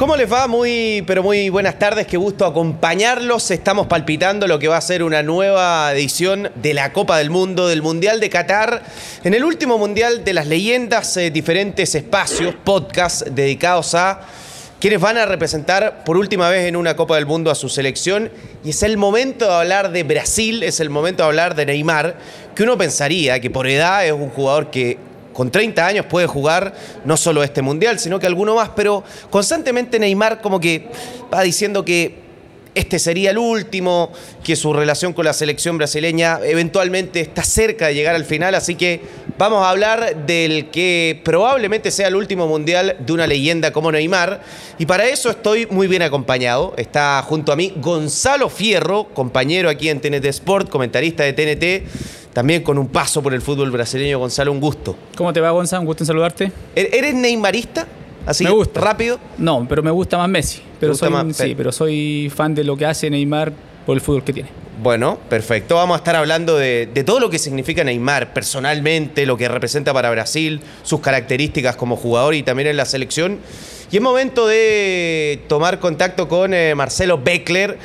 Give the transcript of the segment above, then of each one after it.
¿Cómo les va? Muy, pero muy buenas tardes, qué gusto acompañarlos. Estamos palpitando lo que va a ser una nueva edición de la Copa del Mundo, del Mundial de Qatar. En el último Mundial de las Leyendas, eh, diferentes espacios, podcasts dedicados a quienes van a representar por última vez en una Copa del Mundo a su selección. Y es el momento de hablar de Brasil, es el momento de hablar de Neymar, que uno pensaría que por edad es un jugador que con 30 años puede jugar no solo este mundial, sino que alguno más, pero constantemente Neymar como que va diciendo que este sería el último, que su relación con la selección brasileña eventualmente está cerca de llegar al final, así que vamos a hablar del que probablemente sea el último mundial de una leyenda como Neymar, y para eso estoy muy bien acompañado. Está junto a mí Gonzalo Fierro, compañero aquí en TNT Sport, comentarista de TNT también con un paso por el fútbol brasileño. Gonzalo, un gusto. ¿Cómo te va, Gonzalo? Un gusto en saludarte. ¿E-, ¿Eres neymarista? Así me gusta. rápido. No, pero me gusta más Messi. Pero soy, sí, pero soy fan de lo que hace Neymar por el fútbol que tiene. Bueno, perfecto. Vamos a estar hablando de, todo lo que significa Neymar personalmente, lo que representa para Brasil, sus características como jugador y también en la selección. Y es momento de tomar contacto con eh, Marcelo Beckler,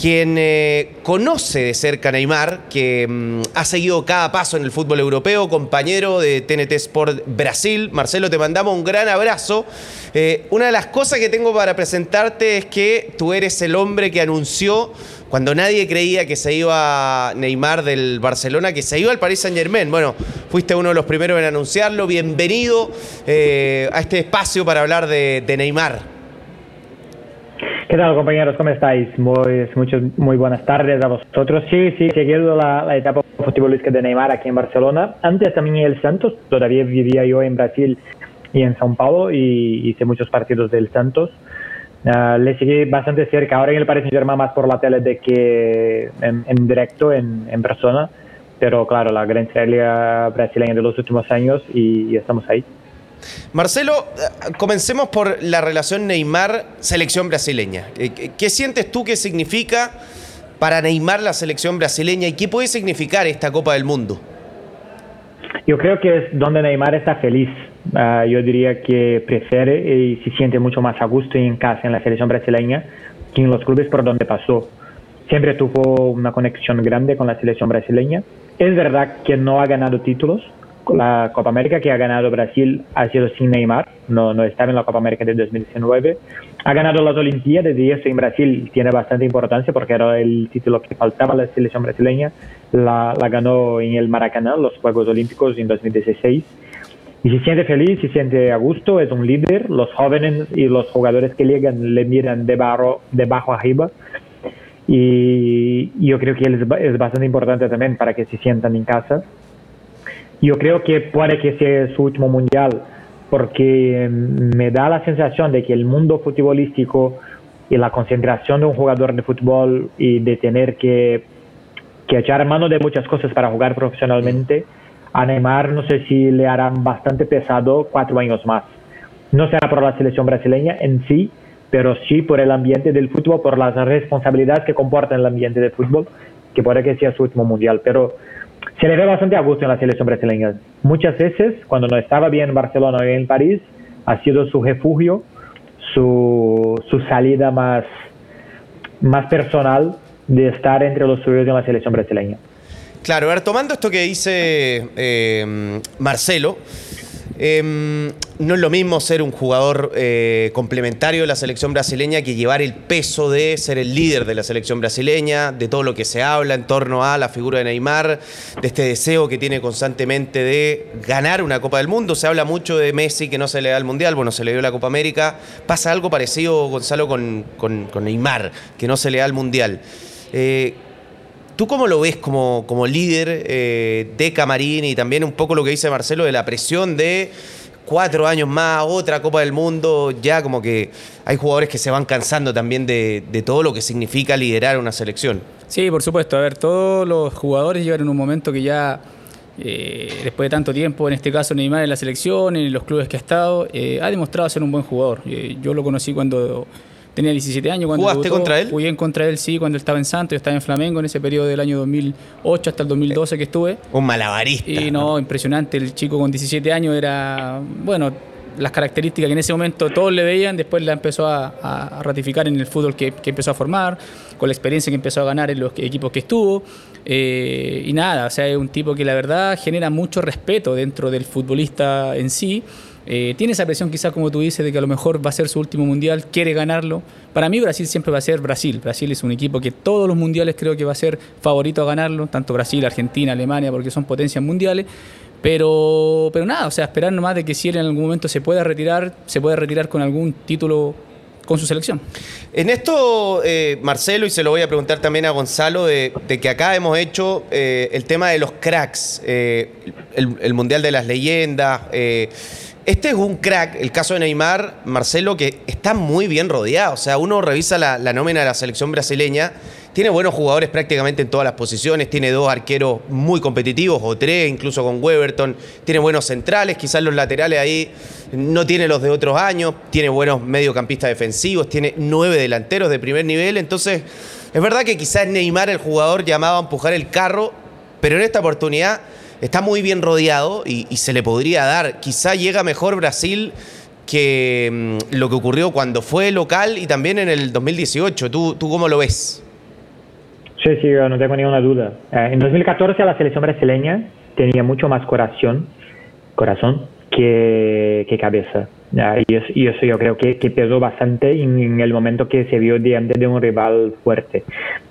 quien eh, conoce de cerca a Neymar, que mm, ha seguido cada paso en el fútbol europeo, compañero de TNT Sport Brasil. Marcelo, te mandamos un gran abrazo. Eh, una de las cosas que tengo para presentarte es que tú eres el hombre que anunció cuando nadie creía que se iba Neymar del Barcelona, que se iba al Paris Saint Germain. Bueno, fuiste uno de los primeros en anunciarlo. Bienvenido eh, a este espacio para hablar de, Neymar. ¿Qué tal compañeros? ¿Cómo estáis? Muy, muchas, muy buenas tardes a vosotros. Sí, sí, seguido la, la etapa futbolística de Neymar aquí en Barcelona. Antes también el Santos, todavía vivía yo en Brasil y en São Paulo y hice muchos partidos del Santos. Uh, le seguí bastante cerca. Ahora en el Paris Saint-Germain más por la tele de que en, en directo, en, en, persona. Pero claro, la gran estrella brasileña de los últimos años y, y estamos ahí. Marcelo, comencemos por la relación Neymar-selección brasileña. Eh, ¿Qué sientes tú que significa para Neymar la selección brasileña y qué puede significar esta Copa del Mundo? Yo creo que es donde Neymar está feliz. Uh, yo diría que prefiere y se siente mucho más a gusto en casa en la selección brasileña que en los clubes por donde pasó. Siempre tuvo una conexión grande con la selección brasileña. Es verdad que no ha ganado títulos, la Copa América que ha ganado Brasil ha sido sin Neymar, no, no estaba en la Copa América de 2019. Ha ganado las Olimpiadas y eso en Brasil tiene bastante importancia porque era el título que faltaba a la selección brasileña. La, la ganó en el Maracaná, los Juegos Olímpicos en 2016. Y se siente feliz, se siente a gusto, es un líder. Los jóvenes y los jugadores que llegan le miran de, barro, de bajo arriba. Y yo creo que él es bastante importante también para que se sientan en casa yo creo que puede que sea su último mundial, porque me da la sensación de que el mundo futbolístico y la concentración de un jugador de fútbol y de tener que, que echar mano de muchas cosas para jugar profesionalmente, a Neymar no sé si le harán bastante pesado cuatro años más. No será por la selección brasileña en sí, pero sí por el ambiente del fútbol, por las responsabilidades que comporta el ambiente del fútbol, que puede que sea su último mundial. Pero se le ve bastante a gusto en la selección brasileña. Muchas veces, cuando no estaba bien en Barcelona o en París, ha sido su refugio, su, salida más, personal de estar entre los suyos en la selección brasileña. Claro, a ver, tomando esto que dice eh, Marcelo, Em, no es lo mismo ser un jugador eh, complementario de la selección brasileña que llevar el peso de ser el líder de la selección brasileña, de todo lo que se habla en torno a la figura de Neymar, de este deseo que tiene constantemente de ganar una Copa del Mundo. Se habla mucho de Messi que no se le da el Mundial, bueno, se le dio la Copa América. Pasa algo parecido, Gonzalo, con, Neymar, que no se le da el Mundial. Eh, ¿Tú cómo lo ves como, como líder eh, de Camarín y también un poco lo que dice Marcelo de la presión de cuatro años más, otra Copa del Mundo, ya como que hay jugadores que se van cansando también de, todo lo que significa liderar una selección. Sí, por supuesto. A ver, todos los jugadores llegan en un momento que ya, eh, después de tanto tiempo, en este caso Neymar en la selección, en los clubes que ha estado, eh, ha demostrado ser un buen jugador. Yo lo conocí cuando tenía 17 años. Cuando ¿Jugaste contra él? Jugué contra él, sí, cuando él estaba en Santos, yo estaba en Flamengo en ese periodo del año 2008 hasta el 2012 que estuve. Un malabarista. Y no, impresionante, el chico con 17 años era, bueno, las características que en ese momento todos le veían, después la empezó a, ratificar en el fútbol que, empezó a formar, con la experiencia que empezó a ganar en los equipos que estuvo. Eh, y nada, o sea, es un tipo que la verdad genera mucho respeto dentro del futbolista en sí. Eh, tiene esa presión quizás como tú dices de que a lo mejor va a ser su último mundial, quiere ganarlo. Para mí Brasil siempre va a ser Brasil. Brasil es un equipo que todos los mundiales creo que va a ser favorito a ganarlo, tanto Brasil, Argentina, Alemania, porque son potencias mundiales. Pero, pero nada, o sea, esperar nomás de que si él en algún momento se pueda retirar, se puede retirar con algún título con su selección. En esto, eh, Marcelo, y se lo voy a preguntar también a Gonzalo, de, que acá hemos hecho eh, el tema de los cracks, el, el, Mundial de las Leyendas. Este es un crack, el caso de Neymar, Marcelo, que está muy bien rodeado. O sea, uno revisa la, nómina de la selección brasileña, tiene buenos jugadores prácticamente en todas las posiciones, tiene dos arqueros muy competitivos, o tres, incluso con Weberton, tiene buenos centrales, quizás los laterales ahí no tiene los de otros años, tiene buenos mediocampistas defensivos, tiene nueve delanteros de primer nivel, entonces es verdad que quizás Neymar el jugador llamaba a empujar el carro, pero en esta oportunidad está muy bien rodeado y, se le podría dar. Quizá llega mejor Brasil que mm, lo que ocurrió cuando fue local y también en el 2018. ¿Tú, tú cómo lo ves? Sí, sí, no tengo ninguna duda. Eh, en 2014 la selección brasileña tenía mucho más corazón, corazón que, que cabeza. Y eso, yo creo que, que pesó bastante en, el momento que se vio diante de un rival fuerte.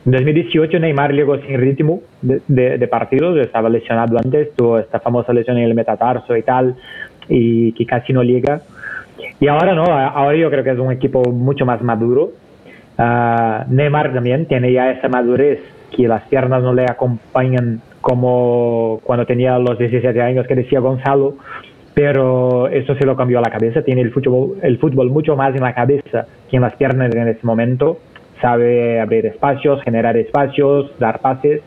En 2018 Neymar llegó sin ritmo de, de, partidos, estaba lesionado antes, tuvo esta famosa lesión en el metatarso y tal, y que casi no llega. Y ahora no, ahora yo creo que es un equipo mucho más maduro. Uh, Neymar también tiene ya esa madurez que las piernas no le acompañan como cuando tenía los 17 años que decía Gonzalo pero eso se lo cambió a la cabeza, tiene el fútbol, el fútbol mucho más en la cabeza que en las piernas en ese momento, sabe abrir espacios, generar espacios, dar pases.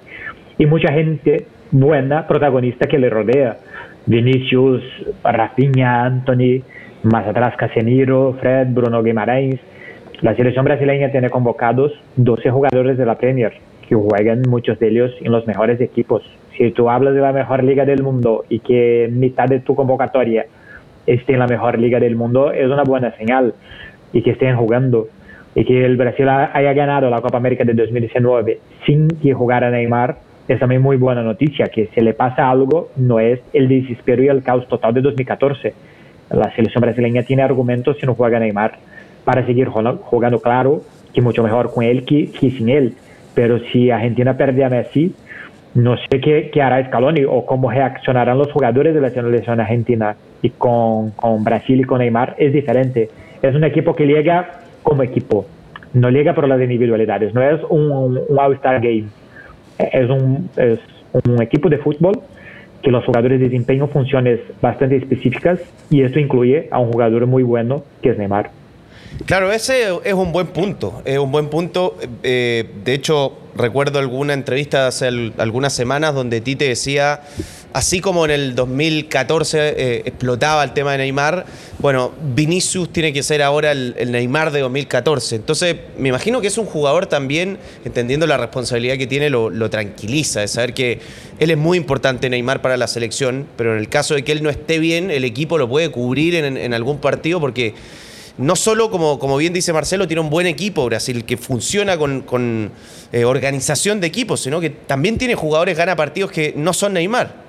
Y mucha gente buena, protagonista que le rodea, Vinicius, Rafinha, Anthony, más atrás Casemiro, Fred, Bruno Guimarães. La selección brasileña tiene convocados 12 jugadores de la Premier que juegan muchos de ellos en los mejores equipos si tú hablas de la mejor liga del mundo y que mitad de tu convocatoria esté en la mejor liga del mundo, es una buena señal. Y que estén jugando. Y que el Brasil haya ganado la Copa América de 2019 sin que jugara Neymar, es también muy buena noticia. Que si le pasa algo, no es el desespero y el caos total de 2014. La selección brasileña tiene argumentos si no juega Neymar para seguir jugando, claro, que mucho mejor con él que, que sin él. Pero si Argentina pierde a Messi, no sé qué, qué, hará Scaloni o cómo reaccionarán los jugadores de la selección argentina y con, con, Brasil y con Neymar es diferente. Es un equipo que llega como equipo, no llega por las individualidades, no es un, un All-Star Game, es un, es un equipo de fútbol que los jugadores desempeñan funciones bastante específicas y esto incluye a un jugador muy bueno que es Neymar. Claro, ese es un buen punto, es un buen punto. Eh, de hecho, recuerdo alguna entrevista hace algunas semanas donde Tite decía, así como en el 2014 eh, explotaba el tema de Neymar, bueno, Vinicius tiene que ser ahora el, Neymar de 2014. Entonces, me imagino que es un jugador también, entendiendo la responsabilidad que tiene, lo, tranquiliza, de saber que él es muy importante Neymar para la selección, pero en el caso de que él no esté bien, el equipo lo puede cubrir en algún partido porque no solo, como, como bien dice Marcelo, tiene un buen equipo Brasil que funciona con, eh, organización de equipos, sino que también tiene jugadores gana partidos que no son Neymar.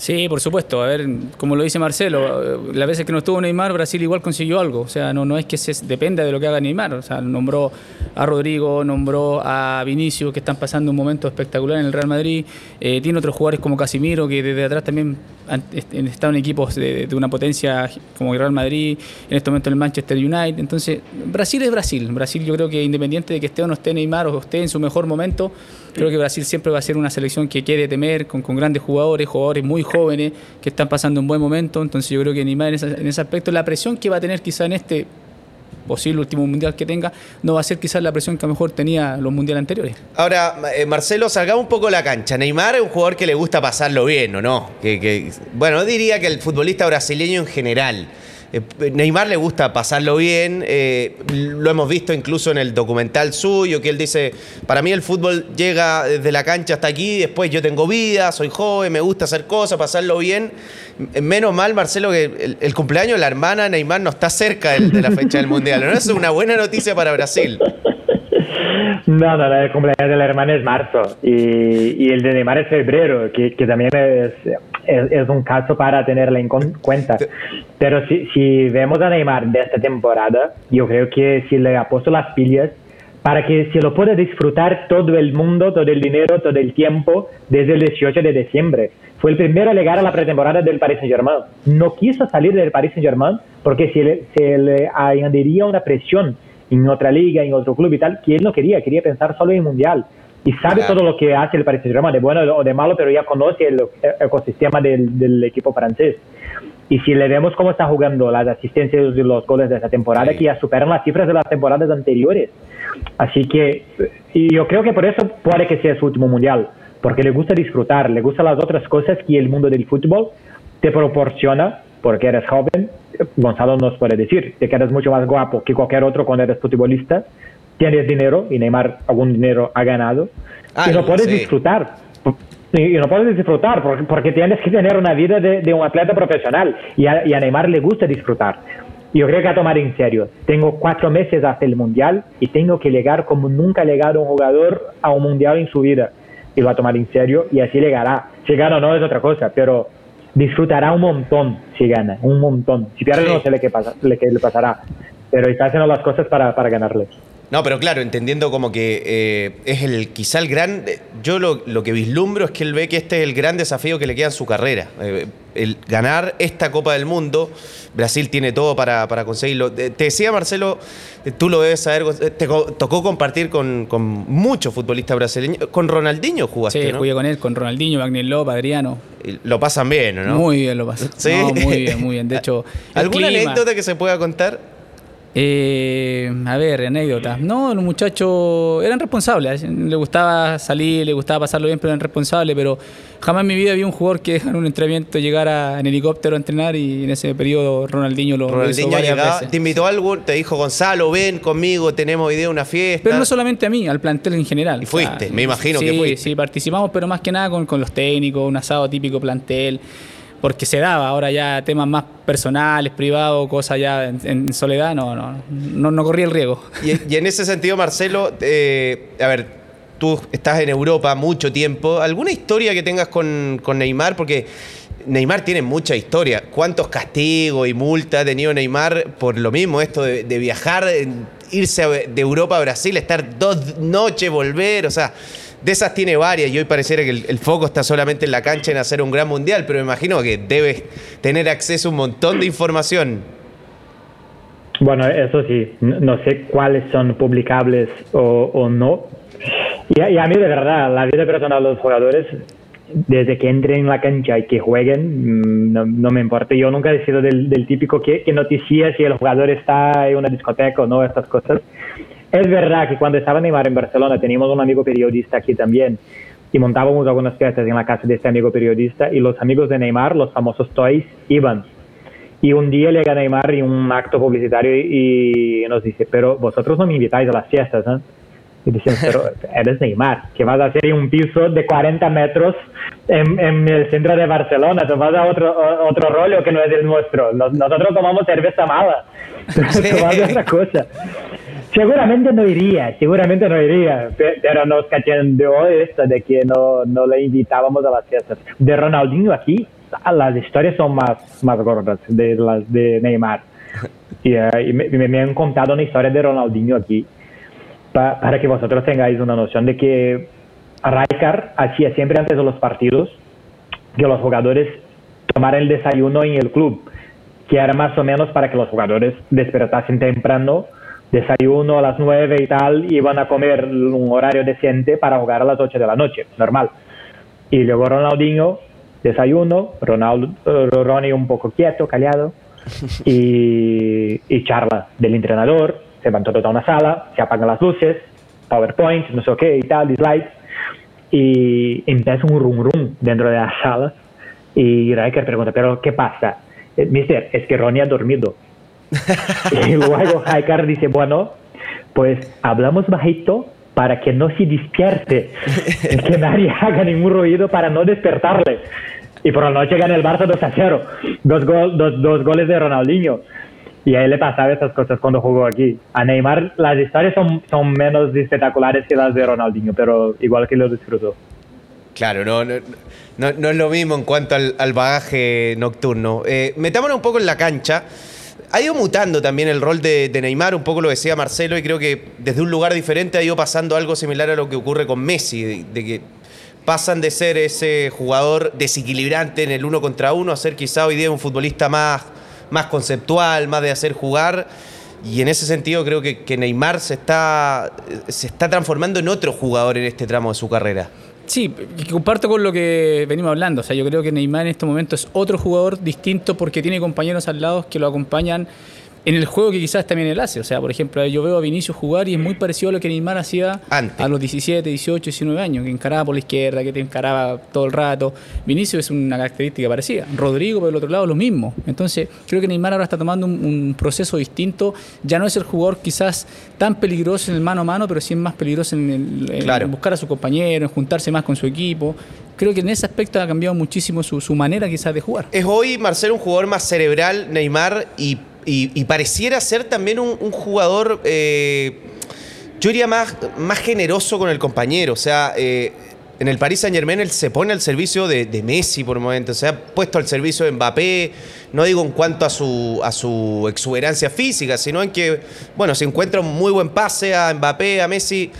Sí, por supuesto. A ver, como lo dice Marcelo, las veces que no estuvo Neymar, Brasil igual consiguió algo. O sea, no, no es que se dependa de lo que haga Neymar. O sea, nombró a Rodrigo, nombró a Vinicius, que están pasando un momento espectacular en el Real Madrid. Eh, tiene otros jugadores como Casimiro, que desde atrás también han estado en equipos de, una potencia como el Real Madrid, en este momento en el Manchester United. Entonces, Brasil es Brasil. Brasil yo creo que independiente de que esté o no esté Neymar o esté en su mejor momento, Creo que Brasil siempre va a ser una selección que quiere temer, con, con grandes jugadores, jugadores muy jóvenes, que están pasando un buen momento. Entonces yo creo que Neymar en, ese, en ese aspecto, la presión que va a tener quizá en este posible último mundial que tenga, no va a ser quizás la presión que a lo mejor tenía los mundiales anteriores. Ahora, eh, Marcelo, salgamos un poco la cancha. Neymar es un jugador que le gusta pasarlo bien, ¿o no? Que, que, bueno, diría que el futbolista brasileño en general. Eh, Neymar le gusta pasarlo bien, eh, lo hemos visto incluso en el documental suyo, que él dice, para mí el fútbol llega desde la cancha hasta aquí, después yo tengo vida, soy joven, me gusta hacer cosas, pasarlo bien. Menos mal, Marcelo, que el, cumpleaños de la hermana Neymar no está cerca de, la fecha del Mundial, ¿no? Es una buena noticia para Brasil. No, no, el cumpleaños de la hermana es marzo y, el de Neymar es febrero, que también es, es, es, un caso para tenerlo en cuenta. Pero si, si vemos a Neymar de esta temporada, yo creo que si le ha puesto las pilas para que se lo pueda disfrutar todo el mundo, todo el dinero, todo el tiempo, desde el 18 de diciembre. Fue el primero a llegar a la pretemporada del Paris Saint-Germain. No quiso salir del Paris Saint-Germain porque se le, se le añadiría una presión en otra liga, en otro club y tal, que él no quería, quería pensar solo en mundial. Y sabe claro. todo lo que hace el Paris Saint-Germain, de bueno o de malo, pero ya conoce el ecosistema del, del, equipo francés. Y si le vemos cómo está jugando las asistencias y los goles de esta temporada, sí. que ya superan las cifras de las temporadas anteriores. Así que y yo creo que por eso puede que sea su último mundial, porque le gusta disfrutar, le gustan las otras cosas que el mundo del fútbol te proporciona, porque eres joven, Gonzalo nos puede decir, te quedas mucho más guapo que cualquier otro cuando eres futbolista, tienes dinero, y Neymar algún dinero ha ganado, ah, y no puedes sí. disfrutar. Y no puedes disfrutar porque, porque, tienes que tener una vida de, de un atleta profesional y a, y a, Neymar le gusta disfrutar. Yo creo que a tomar en serio. Tengo cuatro meses hasta el Mundial y tengo que llegar como nunca ha llegado un jugador a un Mundial en su vida. Y lo va a tomar en serio y así llegará. Si gana o no es otra cosa, pero disfrutará un montón si gana, un montón. Si pierde sí. no sé le qué, pasa, le, qué le pasará, pero está haciendo las cosas para, para ganarle. No, pero claro, entendiendo como que eh, es el quizá el gran... Yo lo, lo, que vislumbro es que él ve que este es el gran desafío que le queda en su carrera. Eh, el ganar esta Copa del Mundo, Brasil tiene todo para, para conseguirlo. Te decía, Marcelo, tú lo debes saber, te tocó compartir con, con muchos futbolistas brasileños. Con Ronaldinho jugaste, Sí, ¿no? jugué con él, con Ronaldinho, Wagner López, Adriano. Lo pasan bien, ¿no? Muy bien lo pasan. ¿Sí? No, muy bien, muy bien. De hecho... ¿Alguna anécdota que se pueda contar? Eh, a ver, anécdotas. No, los muchachos eran responsables. Le gustaba salir, le gustaba pasarlo bien, pero eran responsables. Pero jamás en mi vida vi un jugador que en un entrenamiento llegara en helicóptero a entrenar y en ese periodo Ronaldinho lo Ronaldinho hizo varias llegaba, veces. te invitó a algo, te dijo Gonzalo, ven conmigo, tenemos hoy día una fiesta. Pero no solamente a mí, al plantel en general. Y fuiste, o sea, me imagino sí, que fuiste. Sí, participamos, pero más que nada con, con los técnicos, un asado típico plantel porque se daba, ahora ya temas más personales, privados, cosas ya en, soledad, no, no, no, no, corría el riesgo. Y, en ese sentido, Marcelo, eh, a ver, tú estás en Europa mucho tiempo, ¿alguna historia que tengas con, con Neymar? Porque Neymar tiene mucha historia. ¿Cuántos castigos y multas ha tenido Neymar por lo mismo, esto de viajar, irse de Europa a Brasil, estar dos noches, volver, o sea de esas tiene varias y hoy pareciera que el, foco está solamente en la cancha en hacer un gran mundial, pero me imagino que debes tener acceso a un montón de información. Bueno, eso sí, no sé cuáles son publicables o, no. Y, y, a mí de verdad, la vida personal de los jugadores, desde que entren en la cancha y que jueguen, no, no me importa. Yo nunca he sido del, del típico que, que noticia si el jugador está en una discoteca o no, estas cosas. Es verdad que cuando estaba Neymar en Barcelona teníamos un amigo periodista aquí también y montábamos algunas fiestas en la casa de este amigo periodista y los amigos de Neymar, los famosos Toys, iban. Y un día llega Neymar en un acto publicitario y, nos dice, pero vosotros no me invitáis a las fiestas, ¿eh? Y decimos, pero eres Neymar, que vas a hacer en un piso de 40 metros en, en, el centro de Barcelona, te vas a otro, otro rollo que no es el nuestro. Nosotros tomamos cerveza mala, vas a otra cosa. Seguramente no iría, seguramente no iría, pero nos cachondeó esto de que no, no le invitábamos a las fiestas. De Ronaldinho aquí, las historias son más, más gordas de las de Neymar. Y, uh, y me, me, han contado una historia de Ronaldinho aquí, pa, para que vosotros tengáis una noción de que Rijkaard hacía siempre antes de los partidos que los jugadores tomaran el desayuno en el club, que era más o menos para que los jugadores despertasen temprano desayuno a las 9 y tal, y van a comer un horario decente para jugar a las 8 de la noche, normal. Y luego Ronaldinho, desayuno, Ronaldo, Ronnie un poco quieto, callado, y, y charla del entrenador, se van todos a una sala, se apagan las luces, PowerPoint, no sé qué y tal, slides, y empieza un rum rum dentro de la sala, y Riker pregunta, pero ¿qué pasa? Eh, mister, es que Ronnie ha dormido. y luego Riker dice, bueno, pues hablamos bajito para que no se despierte, que nadie haga ningún ruido para no despertarle. Y por la noche gana el Barça 2 a 0, dos, gol, dos, dos goles de Ronaldinho. Y a él le pasaba esas cosas cuando jugó aquí. A Neymar las historias son, son menos espectaculares que las de Ronaldinho, pero igual que lo disfrutó. Claro, no, no, no, es lo mismo en cuanto al, bagaje nocturno. Eh, metámonos un poco en la cancha. Ha ido mutando también el rol de, Neymar, un poco lo decía Marcelo, y creo que desde un lugar diferente ha ido pasando algo similar a lo que ocurre con Messi, de, que pasan de ser ese jugador desequilibrante en el uno contra uno a ser quizá hoy día un futbolista más, más conceptual, más de hacer jugar. Y en ese sentido creo que, que Neymar se está, se está transformando en otro jugador en este tramo de su carrera. Sí, comparto con lo que venimos hablando. O sea, yo creo que Neymar en este momento es otro jugador distinto porque tiene compañeros al lado que lo acompañan en el juego que quizás también él hace. O sea, por ejemplo, yo veo a Vinicius jugar y es muy parecido a lo que Neymar hacía a los 17, 18, 19 años, que encaraba por la izquierda, que te encaraba todo el rato. Vinicius es una característica parecida. Rodrigo, por el otro lado, lo mismo. Entonces, creo que Neymar ahora está tomando un, proceso distinto. Ya no es el jugador quizás tan peligroso en el mano a mano, pero sí es más peligroso en, buscar a su compañero, en juntarse más con su equipo creo que en ese aspecto ha cambiado muchísimo su, su, manera quizás de jugar. Es hoy, Marcelo, un jugador más cerebral, Neymar, y y, pareciera ser también un, jugador, eh, yo diría más, más generoso con el compañero. O sea, eh, en el Paris Saint Germain él se pone al servicio de, Messi por momento, se ha puesto al servicio de Mbappé, no digo en cuanto a su, a su exuberancia física, sino en que, bueno, se encuentra un muy buen pase a Mbappé, a Messi,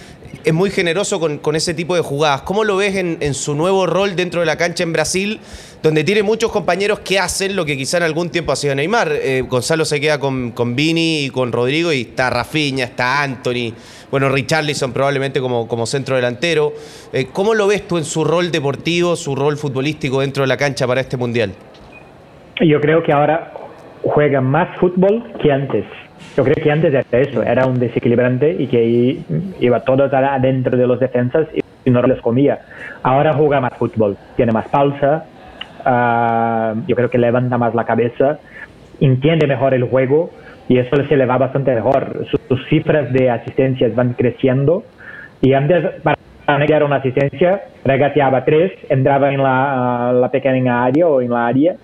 es muy generoso con, ese tipo de jugadas. ¿Cómo lo ves en, su nuevo rol dentro de la cancha en Brasil, donde tiene muchos compañeros que hacen lo que quizá en algún tiempo hacía Neymar? Eh, Gonzalo se queda con, con Vini y con Rodrigo y está Rafinha, está Anthony, bueno, Richarlison probablemente como, como centro delantero. Eh, ¿Cómo lo ves tú en su rol deportivo, su rol futbolístico dentro de la cancha para este Mundial? Yo creo que ahora juega más fútbol que antes. Yo creo que antes era eso, era un desequilibrante y que iba todo adentro de los defensas y no les comía. Ahora juega más fútbol, tiene más pausa, ah, yo creo que levanta más la cabeza, entiende mejor el juego y eso se le va bastante mejor. Sus, cifras de asistencias van creciendo y antes para negar una asistencia regateaba tres, entraba en la, la pequeña área o en la área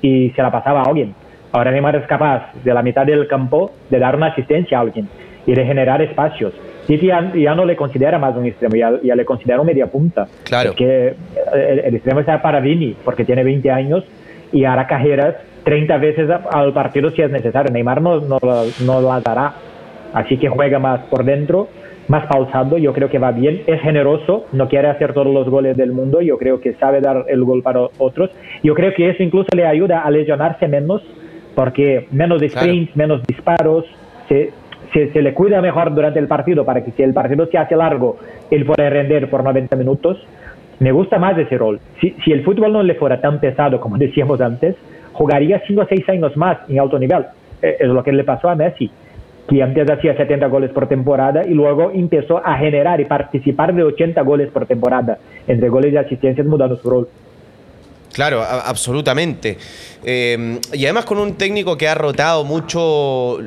y se la pasaba a alguien Ahora Neymar es capaz de la mitad del campo de dar una asistencia a alguien y de generar espacios. Titi ya, no le considera más un extremo, ya, le considera un media punta. Claro. que el, extremo está para Vini, porque tiene 20 años y hará cajeras 30 veces al partido si es necesario. Neymar no, no, no las dará. Así que juega más por dentro, más pausado. Yo creo que va bien. Es generoso, no quiere hacer todos los goles del mundo. Yo creo que sabe dar el gol para otros. Yo creo que eso incluso le ayuda a lesionarse menos porque menos sprints, menos disparos, se, se, le cuida mejor durante el partido para que si el partido se hace largo, él pueda render por 90 minutos. Me gusta más ese rol. Si, si el fútbol no le fuera tan pesado como decíamos antes, jugaría 5 o 6 años más en alto nivel. Eh, es lo que le pasó a Messi, que antes hacía 70 goles por temporada y luego empezó a generar y participar de 80 goles por temporada, entre goles y asistencias mudando su rol. Claro, absolutamente. Eh, y además con un técnico que ha rotado mucho,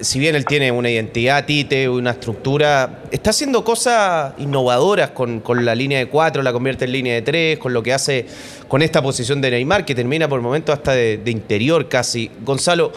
si bien él tiene una identidad, Tite, una estructura, está haciendo cosas innovadoras con, la línea de cuatro, la convierte en línea de tres, con lo que hace con esta posición de Neymar, que termina por el momento hasta de, interior casi. Gonzalo,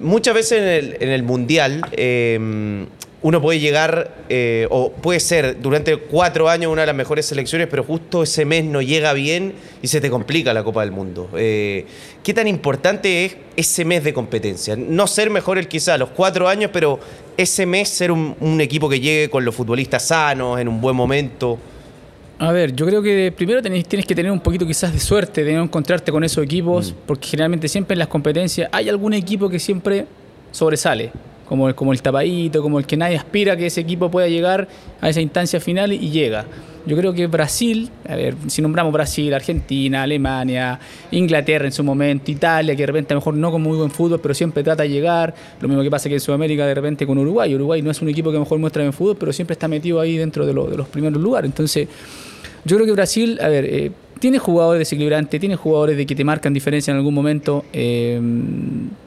muchas veces en el, Mundial... Eh, uno puede llegar, eh, o puede ser durante cuatro años una de las mejores selecciones, pero justo ese mes no llega bien y se te complica la Copa del Mundo. Eh, ¿Qué tan importante es ese mes de competencia? No ser mejor el quizá los cuatro años, pero ese mes ser un, equipo que llegue con los futbolistas sanos, en un buen momento. A ver, yo creo que primero tienes que tener un poquito quizás de suerte de no encontrarte con esos equipos, mm. porque generalmente siempre en las competencias hay algún equipo que siempre sobresale como, como el tapadito, como el que nadie aspira que ese equipo pueda llegar a esa instancia final y llega. Yo creo que Brasil, a ver, si nombramos Brasil, Argentina, Alemania, Inglaterra en su momento, Italia, que de repente a lo mejor no con muy buen fútbol, pero siempre trata de llegar. Lo mismo que pasa que en Sudamérica de repente con Uruguay. Uruguay no es un equipo que lo mejor muestra bien fútbol, pero siempre está metido ahí dentro de, de los primeros lugares. Entonces, yo creo que Brasil, a ver, eh, tiene jugadores desequilibrantes, tiene jugadores de que te marcan diferencia en algún momento. Eh,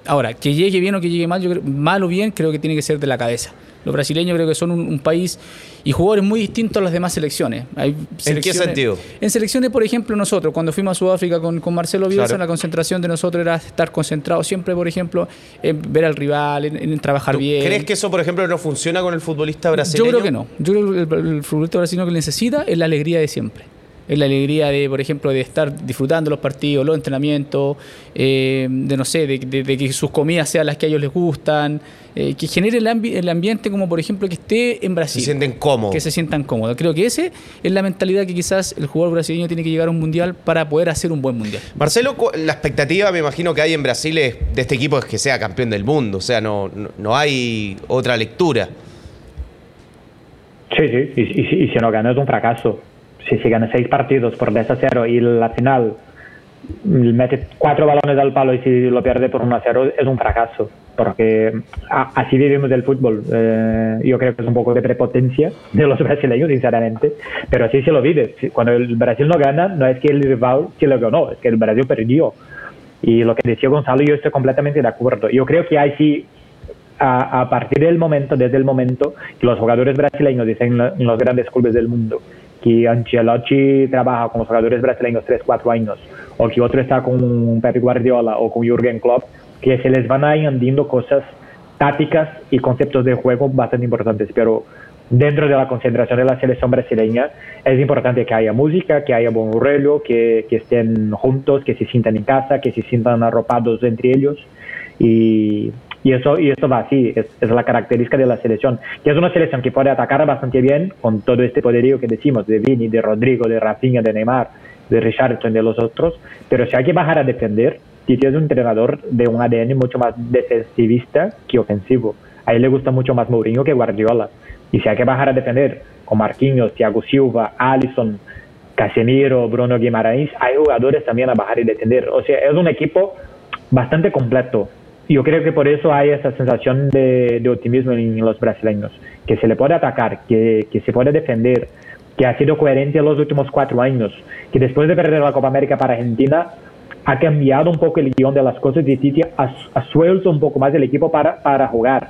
ahora, que llegue bien o que llegue mal, yo creo, mal o bien, creo que tiene que ser de la cabeza. Los brasileños creo que son un, país y jugadores muy distintos a las demás selecciones. Hay ¿En qué sentido? En selecciones, por ejemplo, nosotros, cuando fuimos a Sudáfrica con, con Marcelo Bielsa, la concentración de nosotros era estar concentrados siempre, por ejemplo, en ver al rival, en, trabajar bien. ¿Crees que eso, por ejemplo, no funciona con el futbolista brasileño? Yo creo que no. Yo creo que el futbolista brasileño que necesita es la alegría de siempre es la alegría de, por ejemplo, de estar disfrutando los partidos, los entrenamientos, eh, de no sé, de, que sus comidas sean las que a ellos les gustan, eh, que genere el, ambiente como, por ejemplo, que esté en Brasil. Se sienten cómodos. Que se sientan cómodos. Creo que esa es la mentalidad que quizás el jugador brasileño tiene que llegar a un mundial para poder hacer un buen mundial. Marcelo, la expectativa, me imagino que hay en Brasil de este equipo es que sea campeón del mundo, o sea, no, no, hay otra lectura. Sí, sí, y, y si no gana es un fracaso si se gana seis partidos por 10 a 0 y la final mete cuatro balones al palo y si lo pierde por 1 a 0 es un fracaso. Porque así vivimos el fútbol. Eh, yo creo que es un poco de prepotencia de los brasileños sinceramente. Pero así se lo vive. Cuando el Brasil no gana no es que el rival se lo ganó es que el Brasil perdió. Y lo que decía Gonzalo yo estoy completamente de acuerdo. Yo creo que hay sí a, partir del momento, desde el momento que los jugadores brasileños dicen en los grandes clubes del mundo que Ancelotti trabaja con los jugadores brasileños 3, 4 años, o que otro está con Pep Guardiola o con Jürgen Klopp, que se les van añadiendo cosas tácticas y conceptos de juego bastante importantes, pero dentro de la concentración de la selección brasileña es importante que haya música, que haya buen rollo, que, que estén juntos, que se sientan en casa, que se sientan arropados entre ellos. Y y eso, y eso va así, es, es, la característica de la selección, que es una selección que puede atacar bastante bien con todo este poderío que decimos, de Vini, de Rodrigo, de Rafinha, de Neymar, de Richardson, de los otros, pero si hay que bajar a defender, Titi es un entrenador de un ADN mucho más defensivista que ofensivo. A él le gusta mucho más Mourinho que Guardiola. Y si hay que bajar a defender con Marquinhos, Thiago Silva, Alisson, Casemiro, Bruno Guimarães, hay jugadores también a bajar y defender. O sea, es un equipo bastante completo yo creo que por eso hay esa sensación de, optimismo en los brasileños, que se le puede atacar, que, que, se puede defender, que ha sido coherente en los últimos cuatro años, que después de perder la Copa América para Argentina ha cambiado un poco el guion de las cosas y Titi ha, suelto un poco más el equipo para, para jugar.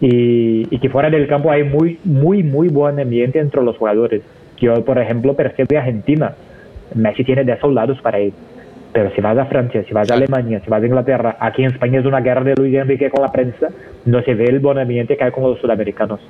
Y, y, que fuera del campo hay muy, muy, muy buen ambiente entre los jugadores. Yo, por ejemplo, percibo a Argentina. Messi tiene 10 soldados para él. Pero si vas a Francia, si vas a Alemania, si vas a Inglaterra, aquí en España es una guerra de Luis Enrique con la prensa, no se ve el buen ambiente que hay con los sudamericanos.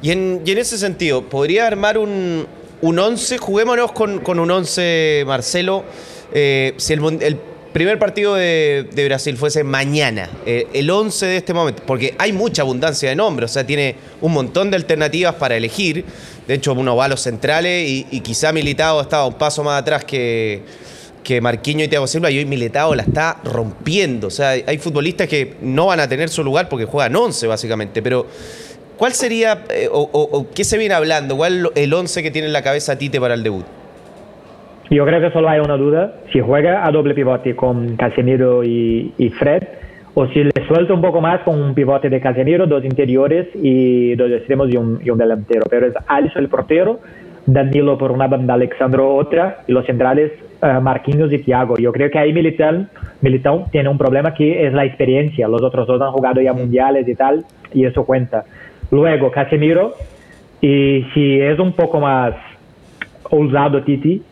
Y en, y en ese sentido, ¿podría armar un, un 11? Juguémonos con, con un 11, Marcelo. Eh, si el, el, primer partido de, de Brasil fuese mañana, eh, el 11 de este momento, porque hay mucha abundancia de nombres, o sea, tiene un montón de alternativas para elegir. De hecho, uno va a los centrales y, y quizá Militado estaba un paso más atrás que que Marquinho y Thiago Silva y hoy Militao la está rompiendo. O sea, hay futbolistas que no van a tener su lugar porque juegan 11 básicamente, pero ¿cuál sería eh, o, qué se viene hablando? ¿Cuál el 11 que tiene en la cabeza Tite para el debut? Yo creo que solo hay una duda, si juega a doble pivote con Casemiro y, Fred, o si le suelta un poco más con un pivote de Casemiro, dos interiores y dos extremos y un, y un delantero. Pero es Alisson el portero, Danilo por una banda, Alexandro otra, y los centrales uh, Marquinhos y Thiago. Yo creo que ahí Militão, Militão tiene un problema que es la experiencia. Los otros dos han jugado ya mundiales y tal, y eso cuenta. Luego Casemiro, y si es un poco más ousado Titi,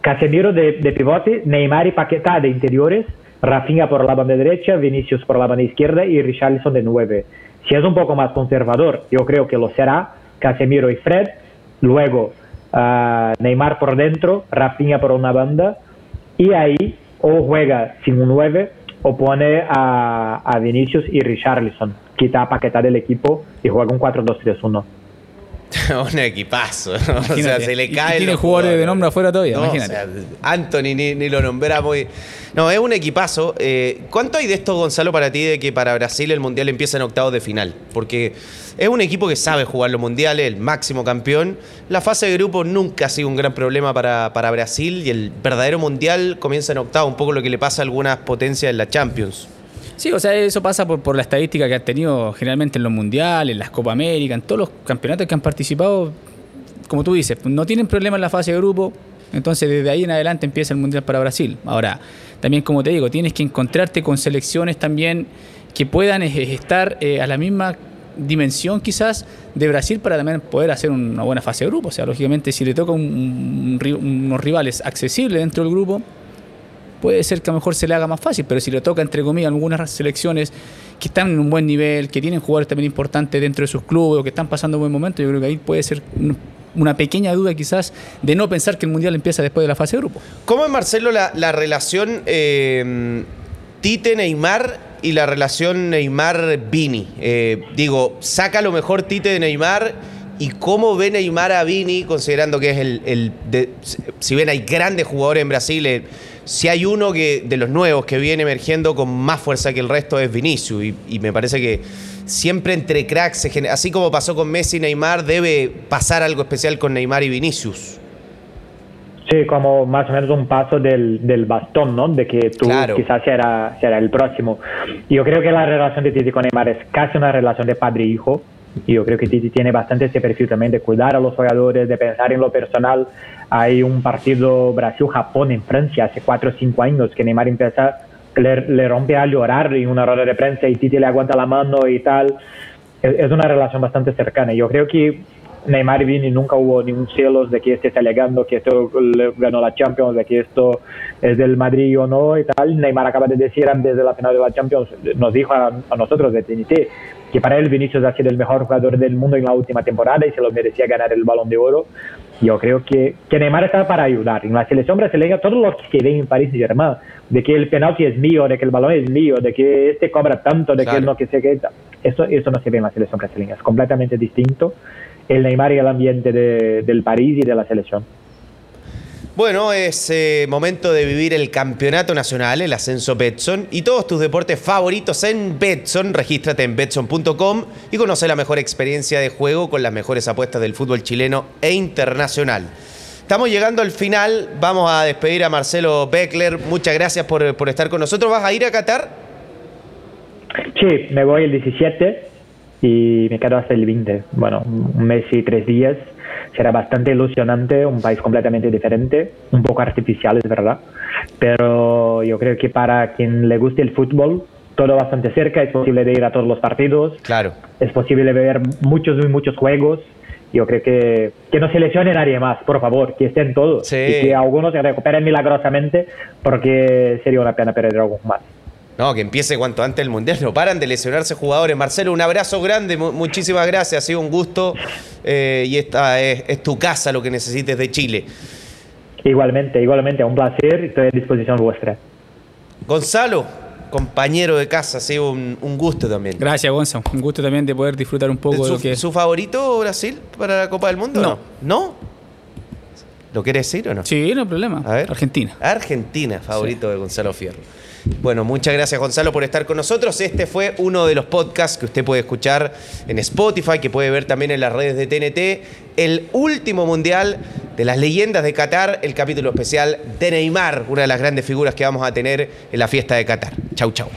Casemiro de, de pivote, Neymar y Paquetá de interiores, Rafinha por la banda derecha, Vinicius por la banda izquierda y Richarlison de nueve. Si es un poco más conservador, yo creo que lo será Casemiro y Fred. Luego Neymar por dentro, Rafinha por una banda, y ahí o juega sin un 9 o pone a, a Vinicius y Richarlison, quita a Paquetá del equipo y juega un 4-2-3-1. un equipazo, ¿no? o sea, se le cae. tiene jugadores de nombre afuera todavía, imagínate. Anthony ni, lo nombramos. No, es un equipazo. Eh, ¿Cuánto hay de esto, Gonzalo, para ti, de que para Brasil el Mundial empieza en octavos de final? Porque es un equipo que sabe jugar los mundiales, el máximo campeón. La fase de grupo nunca ha sido un gran problema para, para Brasil y el verdadero Mundial comienza en octavos, un poco lo que le pasa a algunas potencias en la Champions. Sí, o sea, eso pasa por, la estadística que han tenido generalmente en los mundiales, en las Copa América, en todos los campeonatos que han participado. Como tú dices, no tienen problema en la fase de grupo, entonces desde ahí en adelante empieza el mundial para Brasil. Ahora, también como te digo, tienes que encontrarte con selecciones también que puedan estar eh, a la misma dimensión quizás de Brasil para también poder hacer una buena fase de grupo. O sea, lógicamente si le toca unos rivales accesibles dentro del grupo, puede ser que a lo mejor se le haga más fácil, pero si le toca, entre comillas, algunas selecciones que están en un buen nivel, que tienen jugadores también importantes dentro de sus clubes o que están pasando un buen momento, yo creo que ahí puede ser una pequeña duda quizás de no pensar que el Mundial empieza después de la fase de grupo. ¿Cómo es, Marcelo, la, relación eh, Tite-Neymar y la relación Neymar-Vini? Eh, digo, saca lo mejor Tite de Neymar y cómo ve Neymar a Vini, considerando que es el... si bien hay grandes jugadores en Brasil, eh, si hay uno que de los nuevos que viene emergiendo con más fuerza que el resto es Vinicius. Y, me parece que siempre entre cracks, así como pasó con Messi y Neymar, debe pasar algo especial con Neymar y Vinicius. Sí, como más o menos un paso del, bastón, ¿no? De que tú quizás será, será el próximo. Yo creo que la relación de Titi con Neymar es casi una relación de padre e hijo. Yo creo que Titi tiene bastante ese perfil también de cuidar a los jugadores, de pensar en lo personal. Hay un partido Brasil-Japón en Francia hace cuatro o cinco años que Neymar empieza, le, rompe a llorar en una rueda de prensa y Titi le aguanta la mano y tal. Es, una relación bastante cercana. Yo creo que Neymar y nunca hubo ningún celos de que este está alegando que esto ganó la Champions, de que esto es del Madrid o no y tal. Neymar acaba de decir antes de la final de la Champions, nos dijo a, nosotros de TNT que para él Vinicius ha sido el mejor jugador del mundo en la última temporada y se lo merecía ganar el balón de oro. Yo creo que, que Neymar está para ayudar. En la selección brasileña, todo lo que se ve en París y Germain, de que el penalti es mío, de que el balón es mío, de que este cobra tanto, de que él no que se queda, eso, eso no se ve en la selección brasileña. Es completamente distinto el Neymar y el ambiente del París y de la selección. Bueno, es eh, momento de vivir el campeonato nacional, el ascenso Betson y todos tus deportes favoritos en Betson. Regístrate en betson.com y conoce la mejor experiencia de juego con las mejores apuestas del fútbol chileno e internacional. Estamos llegando al final, vamos a despedir a Marcelo Beckler. Muchas gracias por, por estar con nosotros. ¿Vas a ir a Qatar? Sí, me voy el 17 y me quedo hasta el 20. Bueno, un mes y tres días. Será bastante ilusionante, un país completamente diferente, un poco artificial, es verdad. Pero yo creo que para quien le guste el fútbol, todo bastante cerca, es posible de ir a todos los partidos. Claro. Es posible ver muchos, muy muchos juegos. Yo creo que, que no se lesione nadie más, por favor, que estén todos. Y que algunos se recuperen milagrosamente, porque sería una pena perder algo más. No, que empiece cuanto antes el Mundial. No paran de lesionarse jugadores. Marcelo, un abrazo grande. Muchísimas gracias. Ha sido un gusto. Eh, y esta es, tu casa, lo que necesites de Chile. Igualmente, igualmente. Un placer. Estoy a disposición vuestra. Gonzalo, compañero de casa, ha sido un, gusto también. Gracias, Gonzalo. Un gusto también de poder disfrutar un poco de lo que ¿Su favorito Brasil para la Copa del Mundo? No. ¿No? ¿Lo quieres decir o no? Sí, no hay problema. A ver. Argentina. Argentina, favorito de Gonzalo Fierro. Bueno, muchas gracias Gonzalo por estar con nosotros. Este fue uno de los podcasts que usted puede escuchar en Spotify, que puede ver también en las redes de TNT. El último mundial de las leyendas de Qatar, el capítulo especial de Neymar, una de las grandes figuras que vamos a tener en la fiesta de Qatar. Chau, chau.